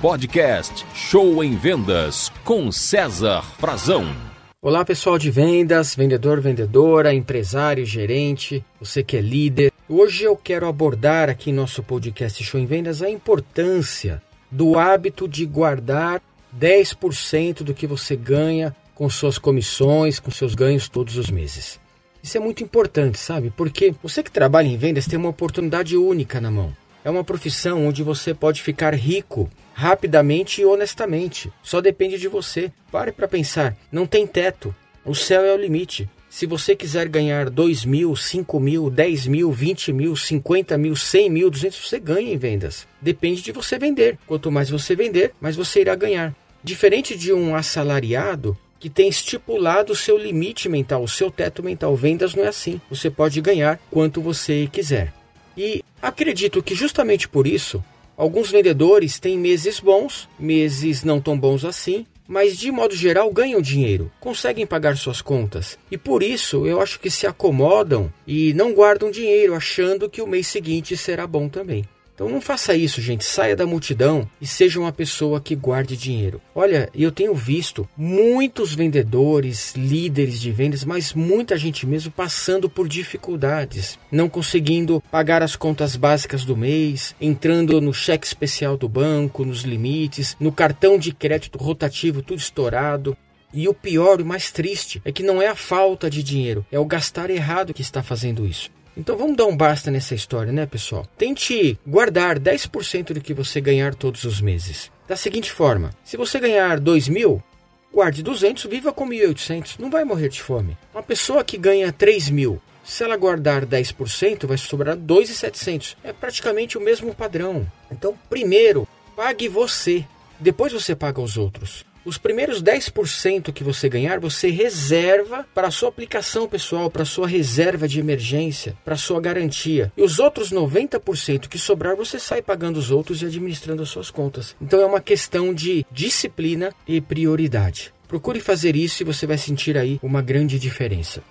Podcast Show em Vendas com César Frazão. Olá pessoal de vendas, vendedor, vendedora, empresário, gerente, você que é líder. Hoje eu quero abordar aqui em nosso podcast Show em Vendas a importância do hábito de guardar 10% do que você ganha com suas comissões, com seus ganhos todos os meses. Isso é muito importante, sabe? Porque você que trabalha em vendas tem uma oportunidade única na mão. É uma profissão onde você pode ficar rico rapidamente e honestamente. Só depende de você. Pare para pensar. Não tem teto. O céu é o limite. Se você quiser ganhar 2 mil, 5 mil, 10 mil, 20 mil, 50 mil, 100 mil, 200, você ganha em vendas. Depende de você vender. Quanto mais você vender, mais você irá ganhar. Diferente de um assalariado, que tem estipulado o seu limite mental, o seu teto mental. Vendas não é assim. Você pode ganhar quanto você quiser. E acredito que justamente por isso, alguns vendedores têm meses bons, meses não tão bons assim, mas de modo geral ganham dinheiro, conseguem pagar suas contas. E por isso eu acho que se acomodam e não guardam dinheiro achando que o mês seguinte será bom também. Então não faça isso, gente. Saia da multidão e seja uma pessoa que guarde dinheiro. Olha, eu tenho visto muitos vendedores, líderes de vendas, mas muita gente mesmo passando por dificuldades, não conseguindo pagar as contas básicas do mês, entrando no cheque especial do banco, nos limites, no cartão de crédito rotativo tudo estourado. E o pior e mais triste é que não é a falta de dinheiro, é o gastar errado que está fazendo isso. Então vamos dar um basta nessa história, né, pessoal? Tente guardar 10% do que você ganhar todos os meses. Da seguinte forma: se você ganhar 2 mil, guarde 200, viva com 1.800, não vai morrer de fome. Uma pessoa que ganha 3 mil, se ela guardar 10%, vai sobrar 2.700. É praticamente o mesmo padrão. Então, primeiro, pague você, depois você paga os outros. Os primeiros 10% que você ganhar, você reserva para a sua aplicação pessoal, para a sua reserva de emergência, para a sua garantia. E os outros 90% que sobrar, você sai pagando os outros e administrando as suas contas. Então é uma questão de disciplina e prioridade. Procure fazer isso e você vai sentir aí uma grande diferença.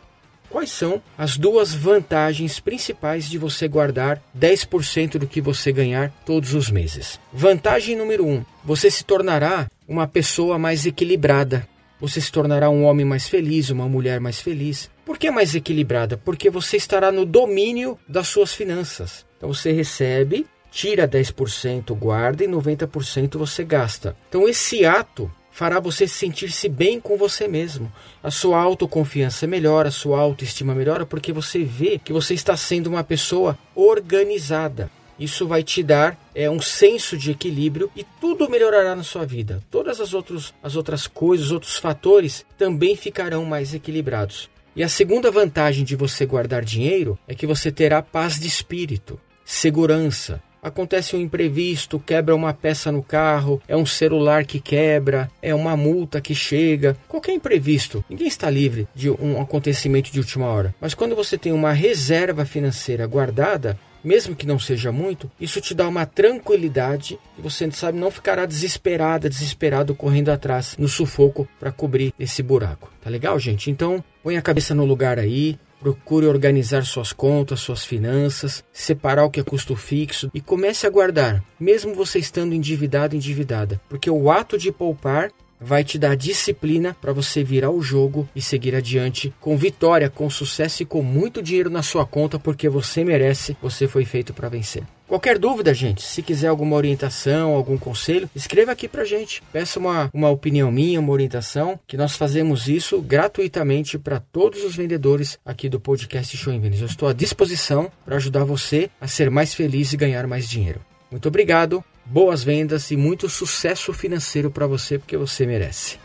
Quais são as duas vantagens principais de você guardar 10% do que você ganhar todos os meses? Vantagem número 1: um, você se tornará uma pessoa mais equilibrada. Você se tornará um homem mais feliz, uma mulher mais feliz. Por que mais equilibrada? Porque você estará no domínio das suas finanças. Então você recebe, tira 10%, guarda e 90% você gasta. Então esse ato fará você sentir-se bem com você mesmo. A sua autoconfiança melhora, a sua autoestima melhora, porque você vê que você está sendo uma pessoa organizada. Isso vai te dar é, um senso de equilíbrio e tudo melhorará na sua vida. Todas as, outros, as outras coisas, os outros fatores também ficarão mais equilibrados. E a segunda vantagem de você guardar dinheiro é que você terá paz de espírito, segurança, acontece um imprevisto, quebra uma peça no carro, é um celular que quebra, é uma multa que chega, qualquer imprevisto. Ninguém está livre de um acontecimento de última hora. Mas quando você tem uma reserva financeira guardada, mesmo que não seja muito, isso te dá uma tranquilidade e você sabe não ficará desesperada, desesperado correndo atrás no sufoco para cobrir esse buraco. Tá legal, gente? Então, põe a cabeça no lugar aí, Procure organizar suas contas, suas finanças, separar o que é custo fixo e comece a guardar, mesmo você estando endividado, endividada, porque o ato de poupar vai te dar disciplina para você virar o jogo e seguir adiante com vitória, com sucesso e com muito dinheiro na sua conta, porque você merece, você foi feito para vencer. Qualquer dúvida, gente, se quiser alguma orientação, algum conselho, escreva aqui pra gente. Peça uma, uma opinião minha, uma orientação, que nós fazemos isso gratuitamente para todos os vendedores aqui do podcast Show Vendas. Eu estou à disposição para ajudar você a ser mais feliz e ganhar mais dinheiro. Muito obrigado, boas vendas e muito sucesso financeiro para você, porque você merece.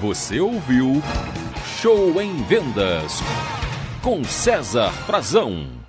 Você ouviu Show em Vendas com César Frazão.